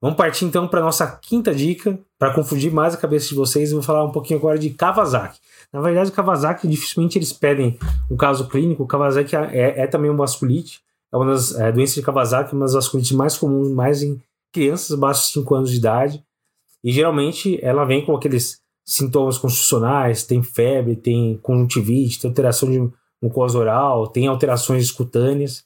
Vamos partir então para nossa quinta dica, para confundir mais a cabeça de vocês, eu vou falar um pouquinho agora de Kawasaki. Na verdade, o Kawasaki dificilmente eles pedem um caso clínico. O Kawasaki é, é também um vasculite, é uma das é, doenças de Kawasaki, uma das vasculites mais comuns, mais em crianças abaixo de 5 anos de idade. E geralmente ela vem com aqueles sintomas constitucionais, tem febre, tem conjuntivite, tem alteração de mucosa oral, tem alterações cutâneas.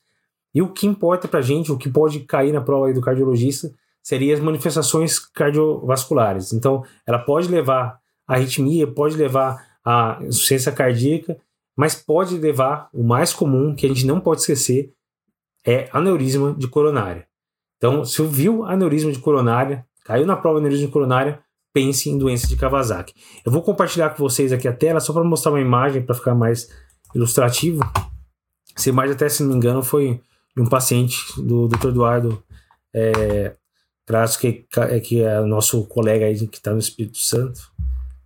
E o que importa pra gente, o que pode cair na prova do cardiologista, seriam as manifestações cardiovasculares. Então, ela pode levar a arritmia, pode levar a insuficiência cardíaca, mas pode levar, o mais comum, que a gente não pode esquecer, é aneurisma de coronária. Então, se viu aneurisma de coronária, caiu na prova aneurisma de coronária, pense em doença de Kawasaki. Eu vou compartilhar com vocês aqui a tela só para mostrar uma imagem para ficar mais ilustrativo. Essa imagem, até se não me engano, foi de um paciente do Dr. Eduardo é, Traço, que, é, que é nosso colega aí que está no Espírito Santo.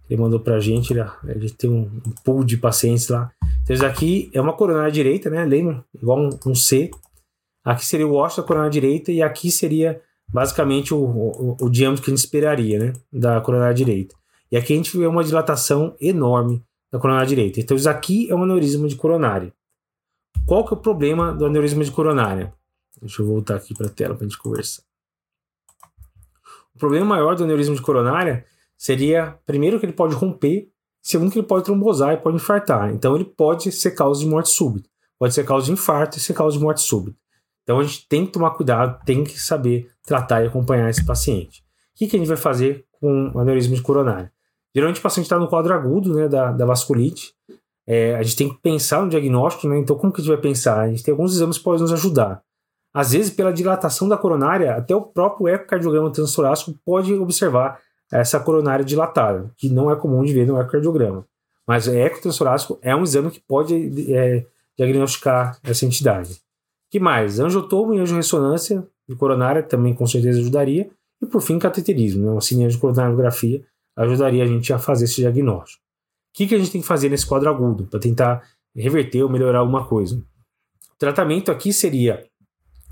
Ele mandou para a gente, ele, ele tem um, um, pool de pacientes lá. Então, isso aqui é uma coronária direita, né? Lembra? Igual um, um C. Aqui seria o ósseo da coronária direita e aqui seria basicamente o, o, o, diâmetro que a gente esperaria, né? Da coronária direita. E aqui a gente vê uma dilatação enorme da coronária direita. Então, isso aqui é um aneurisma de coronária. Qual que é o problema do aneurisma de coronária? Deixa eu voltar aqui para a tela para a gente conversar. O problema maior do aneurisma de coronária seria, primeiro, que ele pode romper, segundo, que ele pode trombosar e pode infartar. Então, ele pode ser causa de morte súbita. Pode ser causa de infarto e ser causa de morte súbita. Então, a gente tem que tomar cuidado, tem que saber tratar e acompanhar esse paciente. O que, que a gente vai fazer com o aneurisma de coronária? Geralmente, o paciente está no quadro agudo né, da, da vasculite. É, a gente tem que pensar no diagnóstico, né? Então, como que a gente vai pensar? A gente tem alguns exames que podem nos ajudar. Às vezes, pela dilatação da coronária, até o transorácico ecocardiograma transtorácico pode observar essa coronária dilatada, que não é comum de ver no ecocardiograma. Mas o ecotranstorácico é um exame que pode é, diagnosticar essa entidade. que mais? Angiotomo e angiorressonância de coronária também com certeza ajudaria. E por fim, cateterismo, né? uma sininha de coronariografia ajudaria a gente a fazer esse diagnóstico. O que, que a gente tem que fazer nesse quadro agudo para tentar reverter ou melhorar alguma coisa? O tratamento aqui seria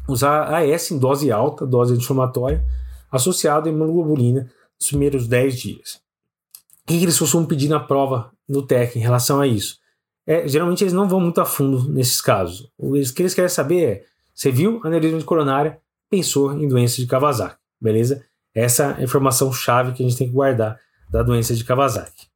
usar AS em dose alta, dose anti-inflamatória, associado à imunoglobulina nos primeiros 10 dias. O que, eles costumam pedir na prova no TEC em relação a isso? É, geralmente eles não vão muito a fundo nesses casos. O que eles querem saber é: você viu aneurisma de coronária, pensou em doença de Kawasaki, beleza? Essa é a informação chave que a gente tem que guardar da doença de Kawasaki.